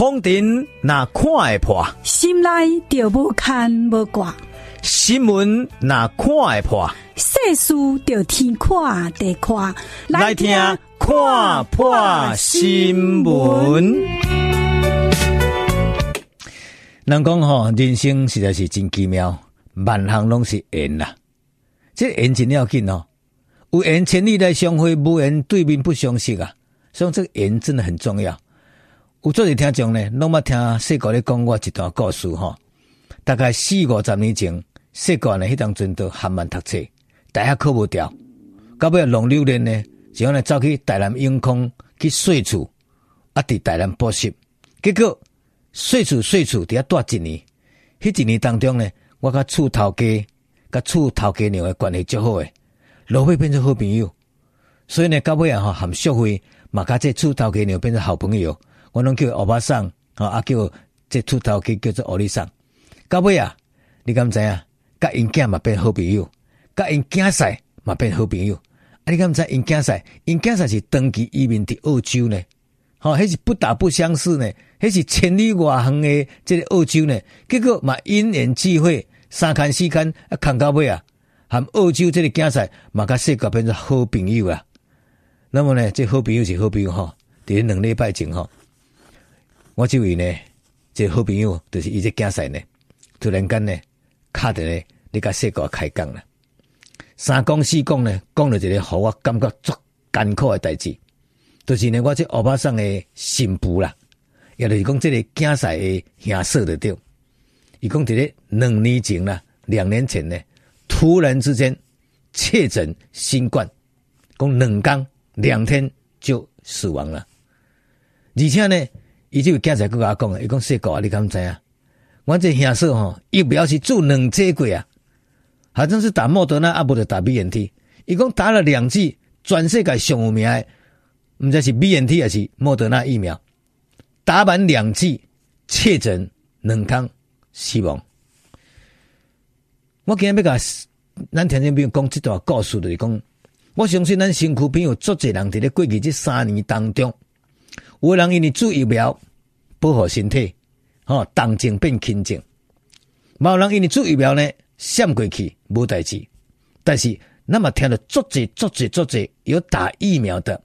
风尘那看会破，心内就无牵无挂；新闻那看会破，世事就天看地看。来听看破新闻。人讲吼，人生实在是真奇妙，万行拢是缘呐。这缘真要紧哦，有缘千里来相会，无缘对面不相识啊。所以这个缘真的很重要。有做些听众呢，拢捌听细个咧讲我一段故事吼。大概四五十年前，细个呢，迄当阵都还蛮读册，大学考无掉，到尾浪流连呢，就后来走去台南永康去税厝，啊，伫台南补习。结果税厝税厝伫遐住一年，迄一年当中呢，我甲厝头家、甲厝头家娘的关系足好诶，落尾变成好朋友。所以呢，到尾啊吼，含淑慧嘛，甲这厝头家娘变成好朋友。我拢叫欧巴桑，啊，啊叫这出头去叫做欧里桑。到尾啊，你敢知啊？甲因囝嘛变好朋友，甲因囝婿嘛变好朋友。啊，你敢知因囝婿？因囝婿是长期移民伫澳洲呢？吼，迄是不打不相识呢？迄是千里外行诶，这个澳洲呢？结果嘛因缘际会，三看四看啊，看到尾啊，含澳洲即个囝婿嘛，甲世界变成好朋友啊。那么呢，这好朋友是好朋友吼，伫两礼拜前吼。我这位呢，这个、好朋友就是伊这囝婿呢，突然间呢，卡着呢，你甲说个开讲了，三讲四讲呢，讲了一个互我感觉足艰苦的代志，就是呢，我这欧巴桑的新妇啦，也就是讲这个囝婿的兄嫂的对，伊讲这个两年前啦，两年前呢，突然之间确诊新冠，讲两天两天就死亡了，而且呢。伊就会仔仔跟我讲，伊讲说过啊，你敢知啊？我这兄嫂吼，疫苗是做两剂过啊，好像是打莫德纳，啊不就打 BNT。伊讲打了两剂，全世界上有名的，毋知是 BNT 还是莫德纳疫苗。打满两剂，确诊两康死亡。我今日要甲咱听众朋友讲这段故事，就是讲，我相信咱身躯边有足侪人伫咧过去这三年当中。有人因为注疫苗保护身体，吼，动静变轻静；某人因为注疫苗呢，闪过去无代志。但是，那么听了足济足济足济有打疫苗的，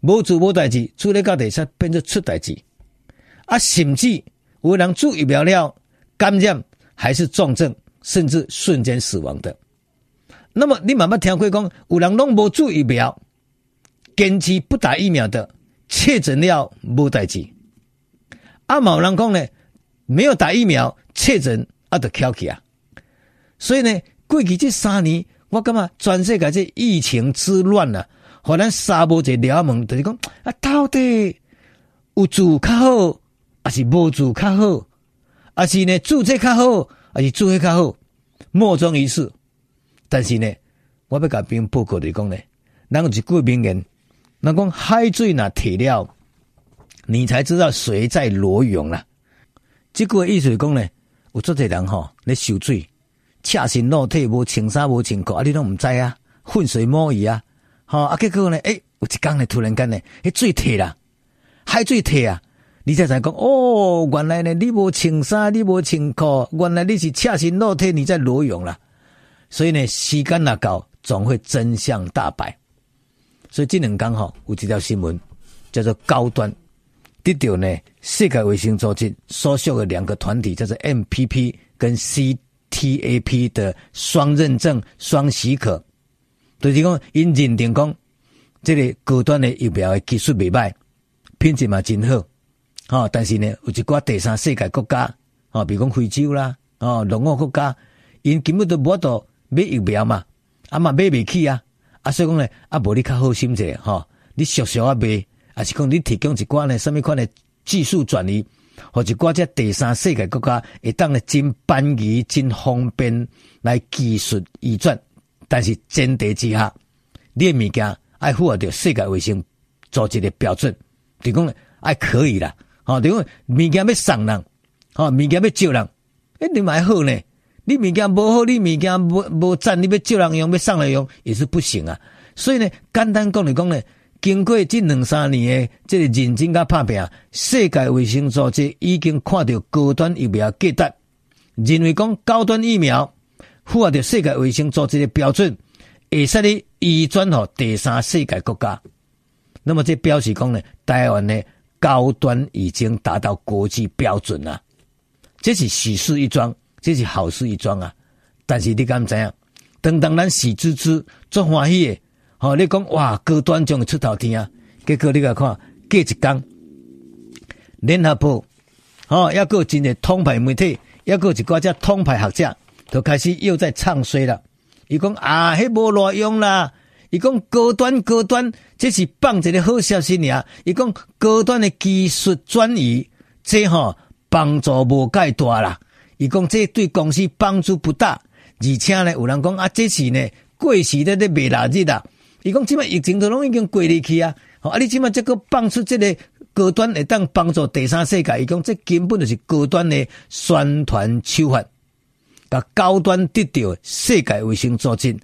无做无代志，出来到底下变成出代志。啊，甚至有人注疫苗了感染，还是重症，甚至瞬间死亡的。那么，你慢慢听过讲，有人拢无注疫苗，坚持不打疫苗的。确诊了无代志，阿某人讲呢，没有打疫苗确诊啊，就翘起啊。所以呢，过去这三年，我感觉全世界这疫情之乱啊，互咱三无一了问，就是讲啊，到底有做较好，还是无做较好，还是呢做这较好，还是做那较好，莫衷一是。但是呢，我要甲别人报告的讲呢，咱有一句名言。那讲海水若退了，你才知道谁在裸泳啦。这句意思是讲呢，有足侪人吼咧受水，赤身裸体，无穿衫无穿裤，啊，你拢毋知啊，浑水摸鱼啊，吼啊，结果呢，诶、有一天呢，突然间呢，迄水退啦，海水退啊，你才才讲哦，原来呢，你无穿衫，你无穿裤，原来你是赤身裸体，你在裸泳啦。所以呢，时间若到，总会真相大白。所以这两天吼，有一条新闻叫做高端得到呢世界卫生组织所属的两个团体，叫做 MPP 跟 CTAP 的双认证、双许可，就是讲因认定讲这个高端的疫苗的技术未歹，品质嘛真好，哈，但是呢，有一寡第三世界国家，啊，比如讲非洲啦，啊，东欧国家，因根本都无法度买疫苗嘛，啊嘛买未起啊。啊，所以讲呢，啊，无你较好心者，吼，你俗俗啊卖，啊是讲你提供一寡呢，什么款的技术转移，或者寡只第三世界国家会当咧真便宜、真方便来技术移转，但是前提之下，你的物件爱符合着世界卫生组织的标准，就讲爱可以啦，吼，就讲物件要送人，吼，物件要借人，诶，你买好呢？你物件无好，你物件无无赞，你要借人用，要送人用，也是不行啊。所以呢，简单讲来讲呢，经过这两三年的这个认真甲拍拼，世界卫生组织已经看到高端疫苗价值，认为讲高端疫苗符合着世界卫生组织的标准，会使你移转予第三世界国家。那么这表示讲呢，台湾的高端已经达到国际标准了，这是喜事一桩，这是好事一桩啊！但是你敢知影？当当咱喜滋滋、足欢喜的，吼！你讲哇，高端将会出头天啊！结果你来看，过一天，联合报，吼，抑搁真济统派媒体，抑搁一寡只统派学者，都开始又在唱衰了。伊讲啊，迄无路用啦！伊讲高端高端，这是放一个好消息尔。伊讲高端的技术转移，这吼帮助无介大啦。伊讲这对公司帮助不大。而且呢，有人讲啊，这是呢过时的咧卖垃圾啦。伊讲即摆疫情都拢已经过离去啊，啊，你即摆这个放出这个高端会当帮助第三世界，伊讲这根本就是高端的宣传手法，甲高端得到世界卫生组织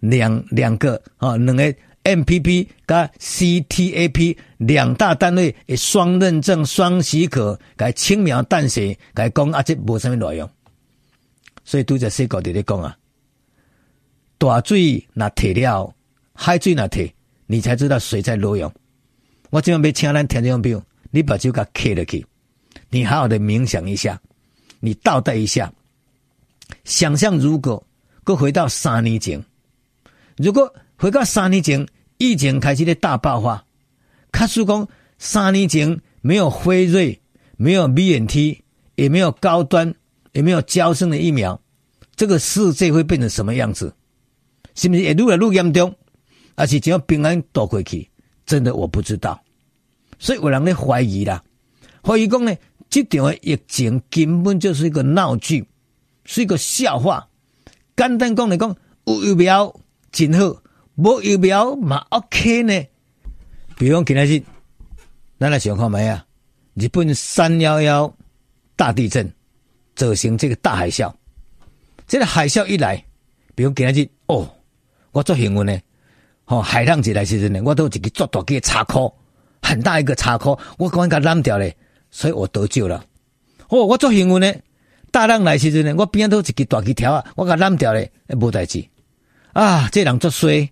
两两个啊两个 MPP 加 CTAP 两大单位的双认证双许可，甲轻描淡写，甲讲啊，这无什么内容。所以拄则说过伫咧讲啊，大水若退了，海水若退，你才知道水在裸泳。我今晚要请咱听众朋友，你把酒给开了去，你好好的冥想一下，你倒带一下，想象如果搁回到三年前，如果回到三年前，疫情开始咧大爆发，假使讲三年前没有辉瑞，没有 BNT，也没有高端。也没有交生的疫苗？这个世界会变成什么样子？是不是会越来越严重？还是只要平安躲过去？真的我不知道。所以有人怀疑啦，怀疑讲呢，这场疫情根本就是一个闹剧，是一个笑话。简单讲来讲，有疫苗真好，无疫苗嘛 OK 呢？比如讲今天是，咱来想看没啊？日本三幺幺大地震。造成这个大海啸，这个海啸一来，比如讲今日哦，我做幸运呢，哦，海浪一来时阵呢，我都有一个做大个茶壳，很大一个茶壳，我赶紧给揽掉嘞，所以我得救了。哦，我做幸运呢，大浪来时阵呢，我边都有一个大枝条啊，我给揽掉嘞，无代志。啊，这人作衰，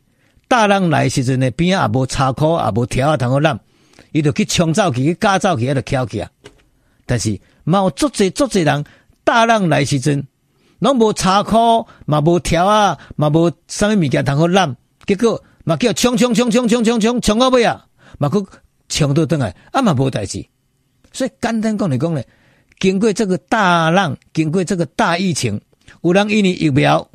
大浪来时阵呢，边也无茶壳，也无条啊，通好揽，伊就去冲走去，去加走去，喺度翘起啊。但是嘛有足济足济人。大浪来时阵，拢无茶箍，嘛无条啊，嘛无啥物物件通好揽，结果嘛叫冲冲冲冲冲冲冲冲到尾啊，嘛搁冲倒转来，啊嘛无代志。所以简单讲来讲咧，经过这个大浪，经过这个大疫情，有人因为疫苗，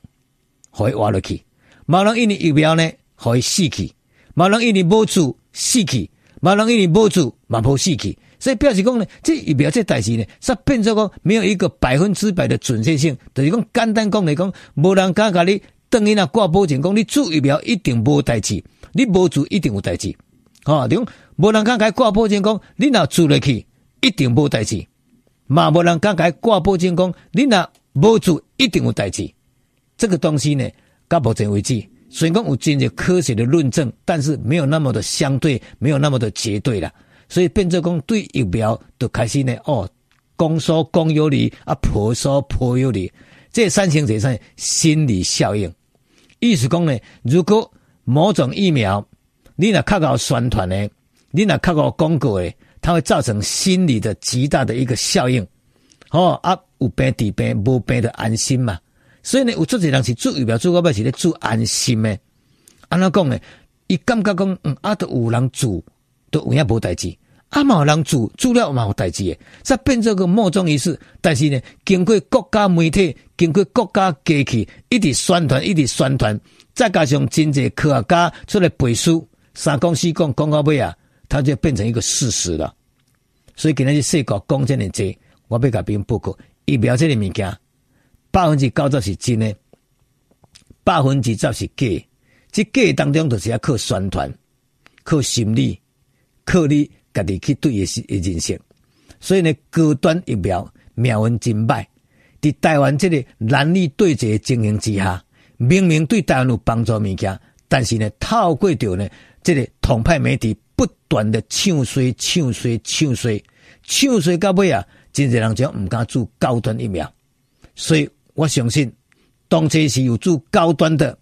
互伊活落去；冇人因为疫苗呢，互伊死去；冇人因为无助死去；冇人因为无助嘛无死去。所以表示讲呢，这疫苗这代志呢，煞变做讲没有一个百分之百的准确性。就是讲简单讲来讲，无人敢甲你等于那挂保证讲，你注疫苗一定无代志，你无注一定有代志。哦，对，无人敢甲挂保证讲，你若注落去一定无代志，嘛无人敢甲挂保证讲，你若无注一定有代志。这个东西呢，到目前为止，虽然讲有真正科学的论证，但是没有那么的相对，没有那么的绝对了。所以变作讲对疫苗就开始呢哦，公说公有理啊，婆说婆有理，这产生这算心理效应。意思讲呢，如果某种疫苗你若较够宣传呢，你若较够广告诶，它会造成心理的极大的一个效应。哦啊，有病治病，无病的安心嘛。所以呢，有足侪人是做疫苗做到尾是咧做安心诶。安怎讲呢？伊感觉讲嗯，啊，都有人做。都有影无代志，啊嘛有人做，做了嘛有代志诶，则变做个莫衷一是。但是呢，经过国家媒体，经过国家机器，一直宣传，一直宣传，再加上真济科学家出来背书，三讲四讲讲到尾啊，它就变成一个事实了。所以今日是世界讲真诶济，我要甲别人报告，疫苗这个物件，百分之九十是真诶，百分之十是假。这假当中就是要靠宣传，靠心理。靠你家己去对伊是认识，所以呢，高端疫苗命运真歹。伫台湾这个难以对决的情形之下，明明对台湾有帮助物件，但是呢，透过着呢，这个统派媒体不断的唱衰、唱衰、唱衰、唱衰到尾啊，真侪人就唔敢做高端疫苗。所以我相信，当初是有注高端的，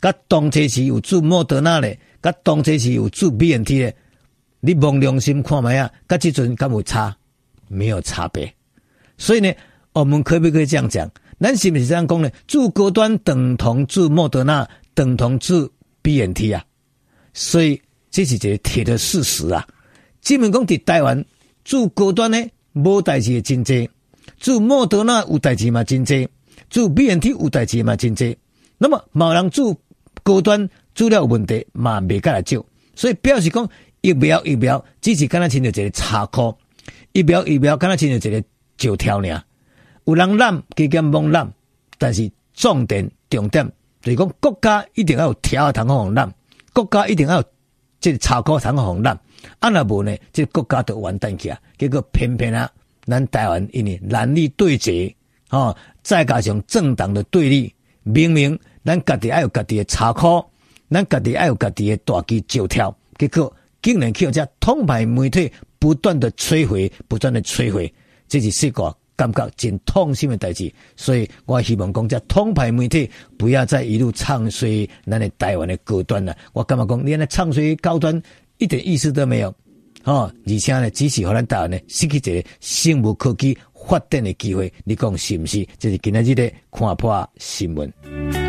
甲当初是有注莫德纳的，甲当初是有注 BNT 的，你望良心看觅啊，甲这阵敢有差？没有差别。所以呢，我们可不可以这样讲？咱是不是这样讲呢？注高端等同注莫德纳，等同注。BNT 啊，所以这是一个铁的事实啊。基本讲，伫台湾做高端呢，无代志的真济；做莫德纳有代志嘛，真济；做 BNT 有代志嘛，真济。那么，某人做高端做了有问题嘛，未甲来救。所以表示讲，疫苗疫苗只是敢若亲着一个插科，疫苗疫苗敢若亲着一个石条尔。有人滥，加减罔滥，但是重点重点。就是讲，国家一定要有条啊，通好红蓝；国家一定要有这个插口通好红蓝。啊，若无呢，这个国家都完蛋去啊！结果偏偏啊，咱台湾因为蓝绿对决，哦，再加上政党的对立，明明咱家己爱有家己的插口，咱家己爱有家己的大旗招跳，结果竟然去用这统派媒体不断的摧毁，不断的摧毁，这是四个。感觉真痛心的代志，所以我希望讲，这通派媒体不要再一路唱衰咱的台湾的高端了。我感觉讲，你那唱衰高端一点意思都没有，哦，而且呢，只是互咱台湾呢失去一个生物科技发展的机会。你讲是毋是？这是今日的看破新闻。